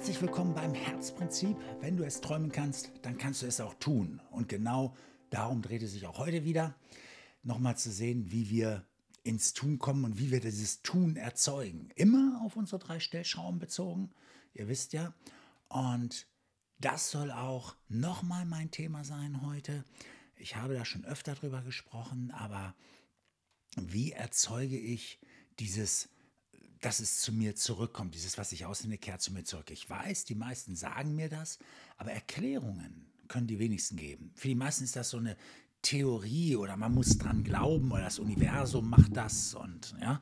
Herzlich willkommen beim Herzprinzip. Wenn du es träumen kannst, dann kannst du es auch tun. Und genau darum dreht es sich auch heute wieder. Nochmal zu sehen, wie wir ins Tun kommen und wie wir dieses Tun erzeugen. Immer auf unsere drei Stellschrauben bezogen. Ihr wisst ja. Und das soll auch nochmal mein Thema sein heute. Ich habe da schon öfter drüber gesprochen, aber wie erzeuge ich dieses dass es zu mir zurückkommt, dieses, was ich aussende, kehrt zu mir zurück. Ich weiß, die meisten sagen mir das, aber Erklärungen können die wenigsten geben. Für die meisten ist das so eine Theorie oder man muss dran glauben oder das Universum macht das und ja.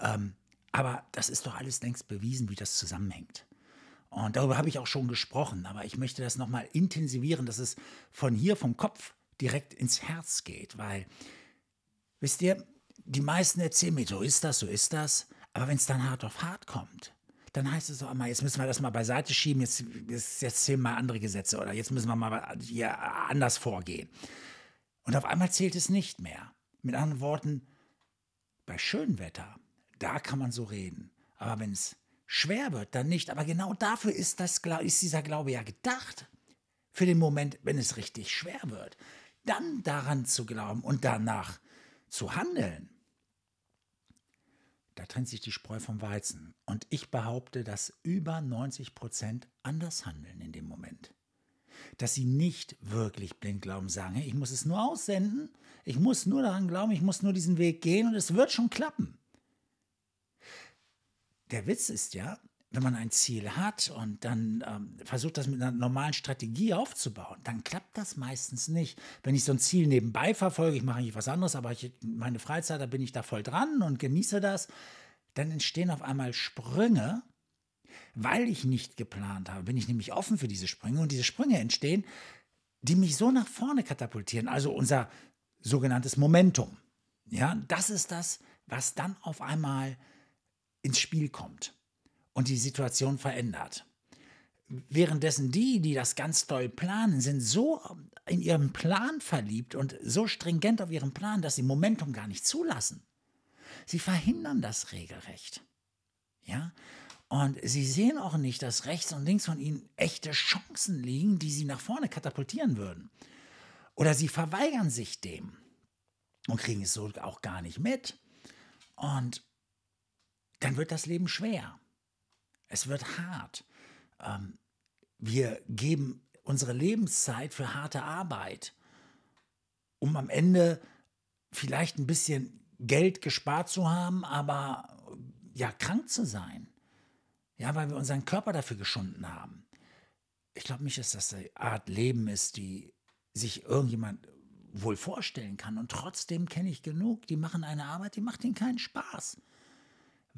Ähm, aber das ist doch alles längst bewiesen, wie das zusammenhängt. Und darüber habe ich auch schon gesprochen, aber ich möchte das nochmal intensivieren, dass es von hier, vom Kopf direkt ins Herz geht, weil, wisst ihr, die meisten erzählen mir, so ist das, so ist das. Aber wenn es dann hart auf hart kommt, dann heißt es so einmal, jetzt müssen wir das mal beiseite schieben, jetzt, jetzt, jetzt zählen mal andere Gesetze oder jetzt müssen wir mal hier anders vorgehen. Und auf einmal zählt es nicht mehr. Mit anderen Worten, bei schönem Wetter, da kann man so reden. Aber wenn es schwer wird, dann nicht. Aber genau dafür ist, das, ist dieser Glaube ja gedacht. Für den Moment, wenn es richtig schwer wird. Dann daran zu glauben und danach zu handeln. Da trennt sich die Spreu vom Weizen. Und ich behaupte, dass über 90 Prozent anders handeln in dem Moment. Dass sie nicht wirklich blind glauben, sagen, ich muss es nur aussenden, ich muss nur daran glauben, ich muss nur diesen Weg gehen und es wird schon klappen. Der Witz ist ja, wenn man ein Ziel hat und dann ähm, versucht, das mit einer normalen Strategie aufzubauen, dann klappt das meistens nicht. Wenn ich so ein Ziel nebenbei verfolge, ich mache nicht was anderes, aber ich, meine Freizeit, da bin ich da voll dran und genieße das, dann entstehen auf einmal Sprünge, weil ich nicht geplant habe, bin ich nämlich offen für diese Sprünge und diese Sprünge entstehen, die mich so nach vorne katapultieren, also unser sogenanntes Momentum. Ja, das ist das, was dann auf einmal ins Spiel kommt und die Situation verändert. Währenddessen die, die das ganz doll planen, sind so in ihrem Plan verliebt und so stringent auf ihrem Plan, dass sie Momentum gar nicht zulassen. Sie verhindern das regelrecht. Ja? Und sie sehen auch nicht, dass rechts und links von ihnen echte Chancen liegen, die sie nach vorne katapultieren würden. Oder sie verweigern sich dem und kriegen es so auch gar nicht mit. Und dann wird das Leben schwer. Es wird hart. Ähm, wir geben unsere Lebenszeit für harte Arbeit, um am Ende vielleicht ein bisschen Geld gespart zu haben, aber ja, krank zu sein. Ja, weil wir unseren Körper dafür geschunden haben. Ich glaube nicht, dass das eine Art Leben ist, die sich irgendjemand wohl vorstellen kann. Und trotzdem kenne ich genug, die machen eine Arbeit, die macht ihnen keinen Spaß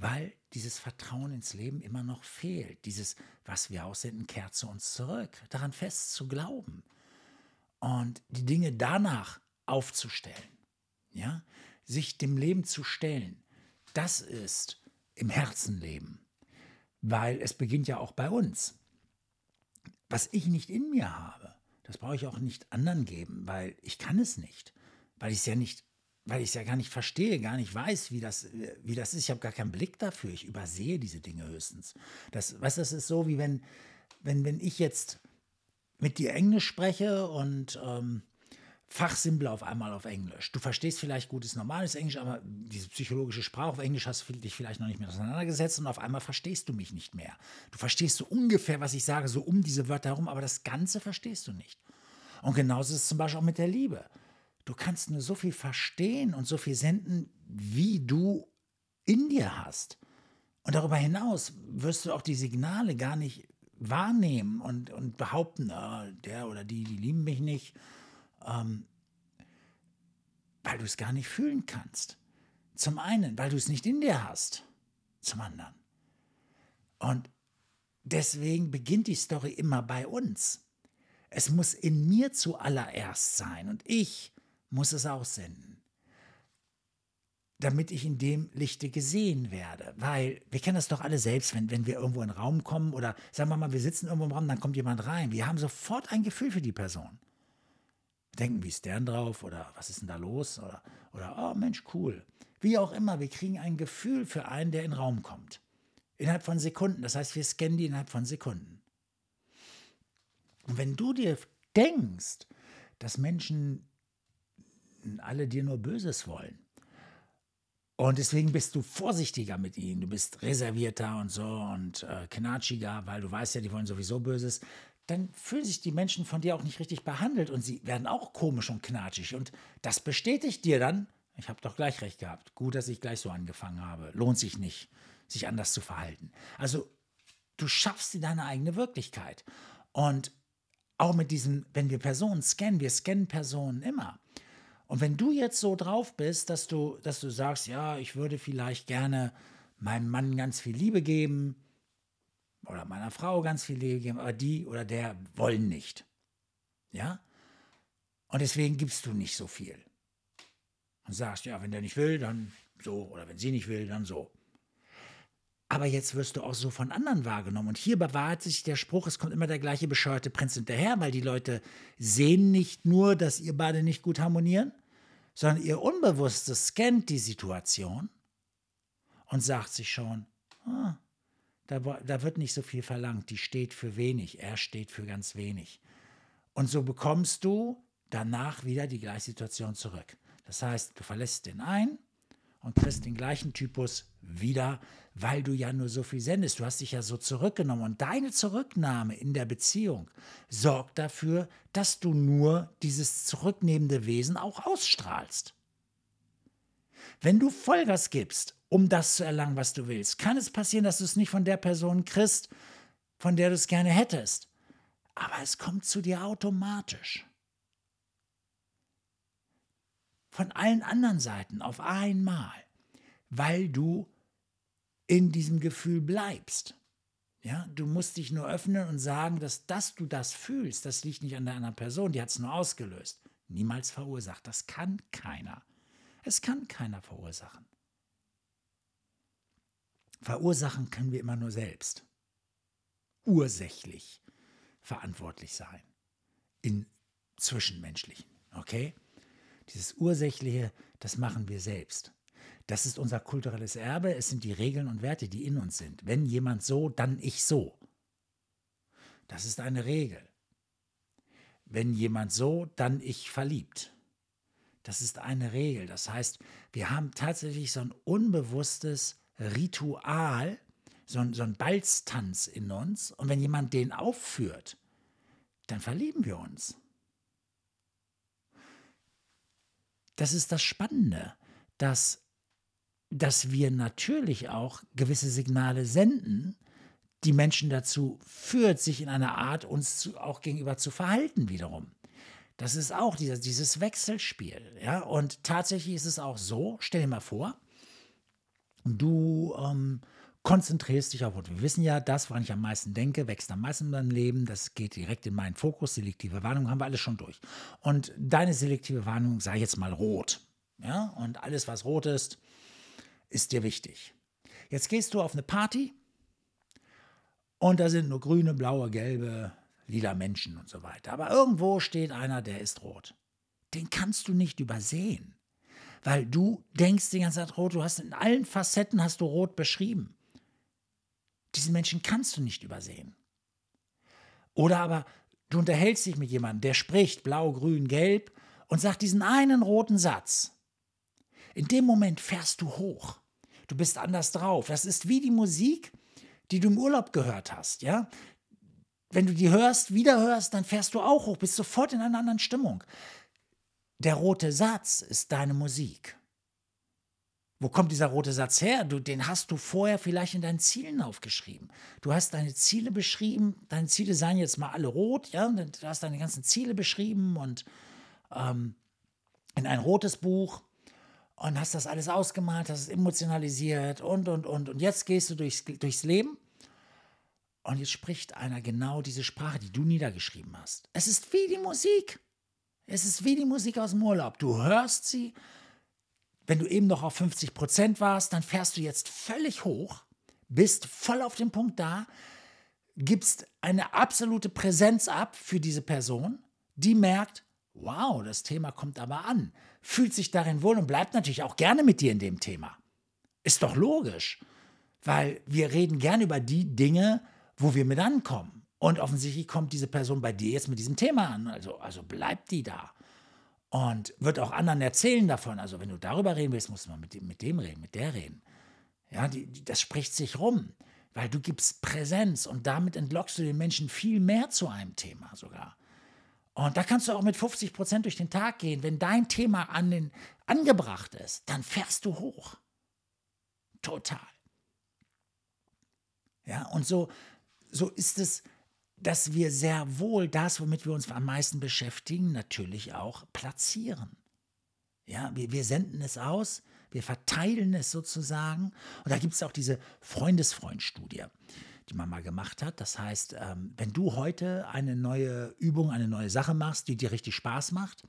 weil dieses Vertrauen ins Leben immer noch fehlt. Dieses, was wir aussenden, kehrt zu uns zurück. Daran fest zu glauben und die Dinge danach aufzustellen. Ja? Sich dem Leben zu stellen. Das ist im Herzen leben. Weil es beginnt ja auch bei uns. Was ich nicht in mir habe, das brauche ich auch nicht anderen geben, weil ich kann es nicht. Weil ich es ja nicht weil ich es ja gar nicht verstehe, gar nicht weiß, wie das, wie das ist. Ich habe gar keinen Blick dafür. Ich übersehe diese Dinge höchstens. Das, weißt, das ist so, wie wenn, wenn, wenn ich jetzt mit dir Englisch spreche und ähm, Fachsimpel auf einmal auf Englisch. Du verstehst vielleicht gutes normales Englisch, aber diese psychologische Sprache auf Englisch hast du dich vielleicht noch nicht mehr auseinandergesetzt und auf einmal verstehst du mich nicht mehr. Du verstehst so ungefähr, was ich sage, so um diese Wörter herum, aber das Ganze verstehst du nicht. Und genauso ist es zum Beispiel auch mit der Liebe. Du kannst nur so viel verstehen und so viel senden, wie du in dir hast. Und darüber hinaus wirst du auch die Signale gar nicht wahrnehmen und, und behaupten, oh, der oder die, die lieben mich nicht, ähm, weil du es gar nicht fühlen kannst. Zum einen, weil du es nicht in dir hast. Zum anderen. Und deswegen beginnt die Story immer bei uns. Es muss in mir zuallererst sein. Und ich muss es aussenden. Damit ich in dem Lichte gesehen werde. Weil wir kennen das doch alle selbst, wenn, wenn wir irgendwo in einen Raum kommen oder sagen wir mal, wir sitzen irgendwo im Raum, dann kommt jemand rein. Wir haben sofort ein Gefühl für die Person. Denken, wie ist der drauf? Oder was ist denn da los? Oder, oder oh Mensch, cool. Wie auch immer, wir kriegen ein Gefühl für einen, der in den Raum kommt. Innerhalb von Sekunden. Das heißt, wir scannen die innerhalb von Sekunden. Und wenn du dir denkst, dass Menschen alle dir nur Böses wollen, und deswegen bist du vorsichtiger mit ihnen. Du bist reservierter und so und äh, knatschiger, weil du weißt ja, die wollen sowieso Böses. Dann fühlen sich die Menschen von dir auch nicht richtig behandelt und sie werden auch komisch und knatschig. Und das bestätigt dir dann, ich habe doch gleich recht gehabt. Gut, dass ich gleich so angefangen habe. Lohnt sich nicht, sich anders zu verhalten. Also du schaffst dir deine eigene Wirklichkeit. Und auch mit diesem, wenn wir Personen scannen, wir scannen Personen immer. Und wenn du jetzt so drauf bist, dass du, dass du sagst, ja, ich würde vielleicht gerne meinem Mann ganz viel Liebe geben oder meiner Frau ganz viel Liebe geben, aber die oder der wollen nicht. Ja? Und deswegen gibst du nicht so viel. Und sagst, ja, wenn der nicht will, dann so, oder wenn sie nicht will, dann so. Aber jetzt wirst du auch so von anderen wahrgenommen. Und hier bewahrheit sich der Spruch, es kommt immer der gleiche bescheuerte Prinz hinterher, weil die Leute sehen nicht nur, dass ihr beide nicht gut harmonieren, sondern ihr Unbewusstes scannt die Situation und sagt sich schon, ah, da, da wird nicht so viel verlangt, die steht für wenig, er steht für ganz wenig. Und so bekommst du danach wieder die gleiche Situation zurück. Das heißt, du verlässt den einen und kriegst den gleichen Typus wieder, weil du ja nur so viel sendest. Du hast dich ja so zurückgenommen und deine Zurücknahme in der Beziehung sorgt dafür, dass du nur dieses zurücknehmende Wesen auch ausstrahlst. Wenn du Vollgas gibst, um das zu erlangen, was du willst, kann es passieren, dass du es nicht von der Person kriegst, von der du es gerne hättest. Aber es kommt zu dir automatisch von allen anderen Seiten auf einmal, weil du in diesem Gefühl bleibst. Ja, du musst dich nur öffnen und sagen, dass, dass du das fühlst, das liegt nicht an der anderen Person, die hat es nur ausgelöst. Niemals verursacht. Das kann keiner. Es kann keiner verursachen. Verursachen können wir immer nur selbst. Ursächlich verantwortlich sein. In Zwischenmenschlichen. Okay? Dieses Ursächliche, das machen wir selbst. Das ist unser kulturelles Erbe, es sind die Regeln und Werte, die in uns sind. Wenn jemand so, dann ich so. Das ist eine Regel. Wenn jemand so, dann ich verliebt. Das ist eine Regel. Das heißt, wir haben tatsächlich so ein unbewusstes Ritual, so ein, so ein Balztanz in uns. Und wenn jemand den aufführt, dann verlieben wir uns. das ist das Spannende, dass, dass wir natürlich auch gewisse Signale senden, die Menschen dazu führt, sich in einer Art uns zu, auch gegenüber zu verhalten wiederum. Das ist auch dieser, dieses Wechselspiel. Ja? Und tatsächlich ist es auch so, stell dir mal vor, du ähm, konzentrierst dich auf Worte. Wir wissen ja, das, woran ich am meisten denke, wächst am meisten in meinem Leben. Das geht direkt in meinen Fokus. Selektive Warnung haben wir alles schon durch. Und deine selektive Warnung sei jetzt mal rot. Ja, und alles, was rot ist, ist dir wichtig. Jetzt gehst du auf eine Party und da sind nur grüne, blaue, gelbe, lila Menschen und so weiter. Aber irgendwo steht einer, der ist rot. Den kannst du nicht übersehen weil du denkst die ganze Zeit rot, du hast in allen Facetten hast du rot beschrieben. Diesen Menschen kannst du nicht übersehen. Oder aber du unterhältst dich mit jemandem, der spricht blau, grün, gelb und sagt diesen einen roten Satz. In dem Moment fährst du hoch. Du bist anders drauf. Das ist wie die Musik, die du im Urlaub gehört hast, ja? Wenn du die hörst, wieder hörst, dann fährst du auch hoch, bist sofort in einer anderen Stimmung. Der rote Satz ist deine Musik. Wo kommt dieser rote Satz her? Du, den hast du vorher vielleicht in deinen Zielen aufgeschrieben. Du hast deine Ziele beschrieben. Deine Ziele seien jetzt mal alle rot, ja? Du hast deine ganzen Ziele beschrieben und ähm, in ein rotes Buch und hast das alles ausgemalt, hast es emotionalisiert und, und, und. Und jetzt gehst du durchs, durchs Leben und jetzt spricht einer genau diese Sprache, die du niedergeschrieben hast. Es ist wie die Musik. Es ist wie die Musik aus dem Urlaub. Du hörst sie wenn du eben noch auf 50 Prozent warst, dann fährst du jetzt völlig hoch, bist voll auf dem Punkt da, gibst eine absolute Präsenz ab für diese Person, die merkt, wow, das Thema kommt aber an, fühlt sich darin wohl und bleibt natürlich auch gerne mit dir in dem Thema. Ist doch logisch. Weil wir reden gern über die Dinge, wo wir mit ankommen. Und offensichtlich kommt diese Person bei dir jetzt mit diesem Thema an. Also, also bleibt die da. Und wird auch anderen erzählen davon. Also, wenn du darüber reden willst, musst du mal mit dem, mit dem reden, mit der reden. Ja, die, die, das spricht sich rum, weil du gibst Präsenz und damit entlockst du den Menschen viel mehr zu einem Thema sogar. Und da kannst du auch mit 50 Prozent durch den Tag gehen. Wenn dein Thema an den, angebracht ist, dann fährst du hoch. Total. Ja, und so, so ist es, dass wir sehr wohl das, womit wir uns am meisten beschäftigen, natürlich auch platzieren. Ja, wir, wir senden es aus, wir verteilen es sozusagen. Und da gibt es auch diese Freundesfreund-Studie, die man mal gemacht hat. Das heißt, ähm, wenn du heute eine neue Übung, eine neue Sache machst, die dir richtig Spaß macht,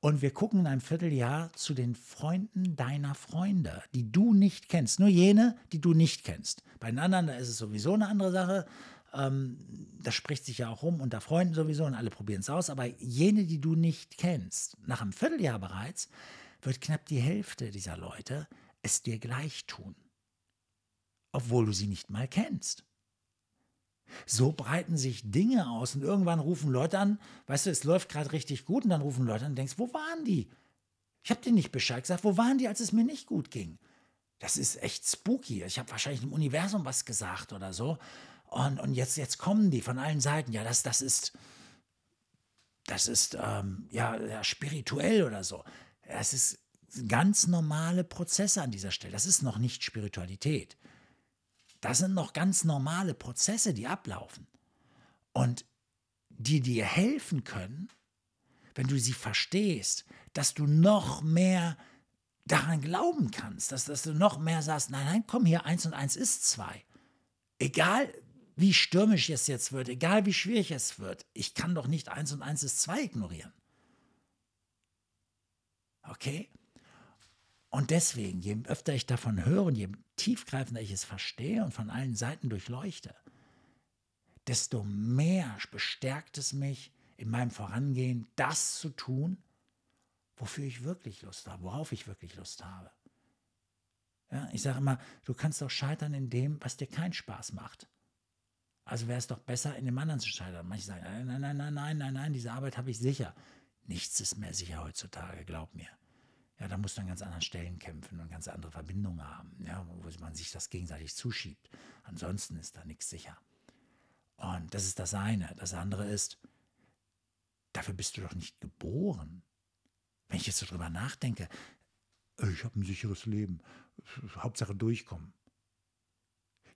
und wir gucken in einem Vierteljahr zu den Freunden deiner Freunde, die du nicht kennst. Nur jene, die du nicht kennst. Bei den anderen, da ist es sowieso eine andere Sache. Ähm, das spricht sich ja auch rum unter Freunden sowieso und alle probieren es aus. Aber jene, die du nicht kennst, nach einem Vierteljahr bereits, wird knapp die Hälfte dieser Leute es dir gleich tun. Obwohl du sie nicht mal kennst. So breiten sich Dinge aus und irgendwann rufen Leute an, weißt du, es läuft gerade richtig gut und dann rufen Leute an und denkst, wo waren die? Ich habe dir nicht Bescheid gesagt, wo waren die, als es mir nicht gut ging? Das ist echt spooky. Ich habe wahrscheinlich im Universum was gesagt oder so. Und, und jetzt, jetzt kommen die von allen Seiten. Ja, das, das ist, das ist ähm, ja, ja, spirituell oder so. Es ist ganz normale Prozesse an dieser Stelle. Das ist noch nicht Spiritualität. Das sind noch ganz normale Prozesse, die ablaufen. Und die dir helfen können, wenn du sie verstehst, dass du noch mehr daran glauben kannst, dass, dass du noch mehr sagst, nein, nein, komm hier, eins und eins ist zwei. Egal wie stürmisch es jetzt wird, egal wie schwierig es wird, ich kann doch nicht eins und eins ist zwei ignorieren. Okay? Und deswegen, je öfter ich davon höre und je tiefgreifender ich es verstehe und von allen Seiten durchleuchte, desto mehr bestärkt es mich in meinem Vorangehen, das zu tun, wofür ich wirklich Lust habe, worauf ich wirklich Lust habe. Ja, ich sage immer, du kannst doch scheitern in dem, was dir keinen Spaß macht. Also wäre es doch besser, in dem anderen zu scheitern. Manche sagen, nein, nein, nein, nein, nein, nein, nein, diese Arbeit habe ich sicher. Nichts ist mehr sicher heutzutage, glaub mir. Ja, da muss man an ganz anderen Stellen kämpfen und ganz andere Verbindungen haben, ja, wo man sich das gegenseitig zuschiebt. Ansonsten ist da nichts sicher. Und das ist das eine. Das andere ist, dafür bist du doch nicht geboren. Wenn ich jetzt so drüber nachdenke, ich habe ein sicheres Leben, Hauptsache durchkommen.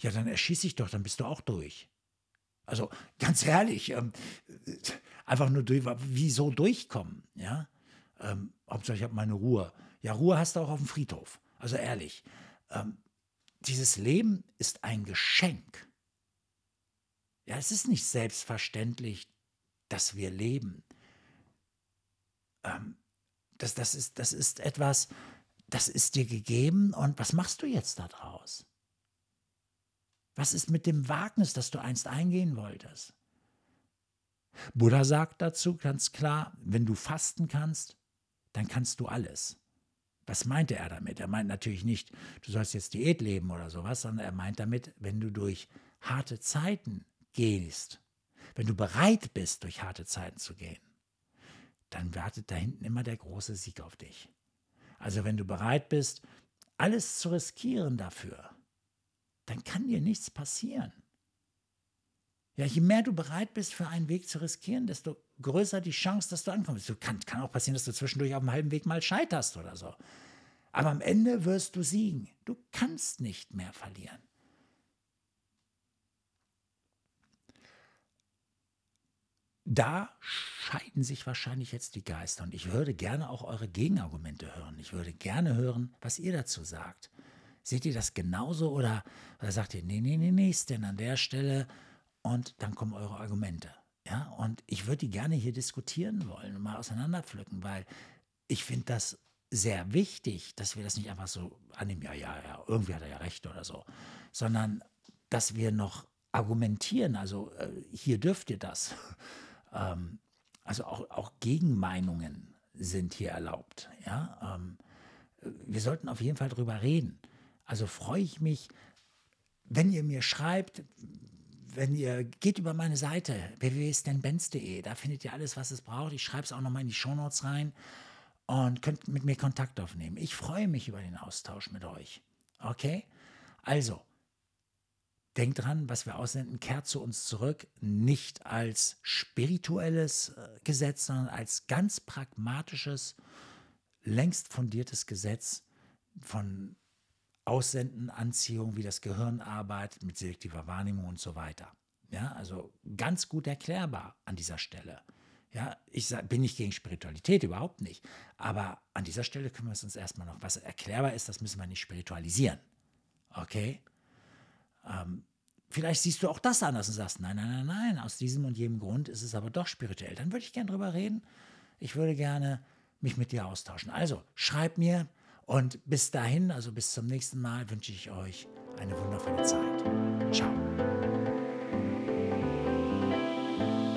Ja, dann erschieße ich doch, dann bist du auch durch. Also ganz ehrlich, ähm, einfach nur durch, wieso durchkommen, ja? Ähm, Hauptsache, ich habe meine Ruhe. Ja, Ruhe hast du auch auf dem Friedhof. Also ehrlich, ähm, dieses Leben ist ein Geschenk. Ja, es ist nicht selbstverständlich, dass wir leben. Ähm, das, das, ist, das ist etwas, das ist dir gegeben und was machst du jetzt daraus? Was ist mit dem Wagnis, das du einst eingehen wolltest? Buddha sagt dazu ganz klar, wenn du fasten kannst, dann kannst du alles. Was meinte er damit? Er meint natürlich nicht, du sollst jetzt Diät leben oder sowas, sondern er meint damit, wenn du durch harte Zeiten gehst, wenn du bereit bist, durch harte Zeiten zu gehen, dann wartet da hinten immer der große Sieg auf dich. Also wenn du bereit bist, alles zu riskieren dafür, dann kann dir nichts passieren. Ja, je mehr du bereit bist, für einen Weg zu riskieren, desto größer die Chance, dass du ankommst. Du kann, kann auch passieren, dass du zwischendurch auf dem halben Weg mal scheiterst oder so. Aber am Ende wirst du siegen. Du kannst nicht mehr verlieren. Da scheiden sich wahrscheinlich jetzt die Geister und ich würde gerne auch eure Gegenargumente hören. Ich würde gerne hören, was ihr dazu sagt. Seht ihr das genauso oder, oder sagt ihr, nee, nee, nee, nee, denn an der Stelle und dann kommen eure Argumente. Ja, und ich würde die gerne hier diskutieren wollen und mal auseinanderpflücken, weil ich finde das sehr wichtig, dass wir das nicht einfach so annehmen, ja, ja, ja, irgendwie hat er ja recht oder so, sondern dass wir noch argumentieren, also äh, hier dürft ihr das. ähm, also auch, auch Gegenmeinungen sind hier erlaubt. Ja? Ähm, wir sollten auf jeden Fall drüber reden. Also freue ich mich, wenn ihr mir schreibt, wenn ihr geht über meine Seite www.stanbenz.de, da findet ihr alles, was es braucht. Ich schreibe es auch nochmal in die Shownotes rein und könnt mit mir Kontakt aufnehmen. Ich freue mich über den Austausch mit euch. Okay? Also, denkt dran, was wir aussenden, kehrt zu uns zurück, nicht als spirituelles äh, Gesetz, sondern als ganz pragmatisches, längst fundiertes Gesetz von Aussenden, Anziehung, wie das Gehirn arbeitet, mit selektiver Wahrnehmung und so weiter. Ja, also ganz gut erklärbar an dieser Stelle. Ja, ich sag, bin nicht gegen Spiritualität, überhaupt nicht. Aber an dieser Stelle können wir es uns erstmal noch, was erklärbar ist, das müssen wir nicht spiritualisieren. Okay? Ähm, vielleicht siehst du auch das anders und sagst, nein, nein, nein, nein, aus diesem und jenem Grund ist es aber doch spirituell. Dann würde ich gerne drüber reden. Ich würde gerne mich mit dir austauschen. Also schreib mir und bis dahin, also bis zum nächsten Mal, wünsche ich euch eine wundervolle Zeit. Ciao.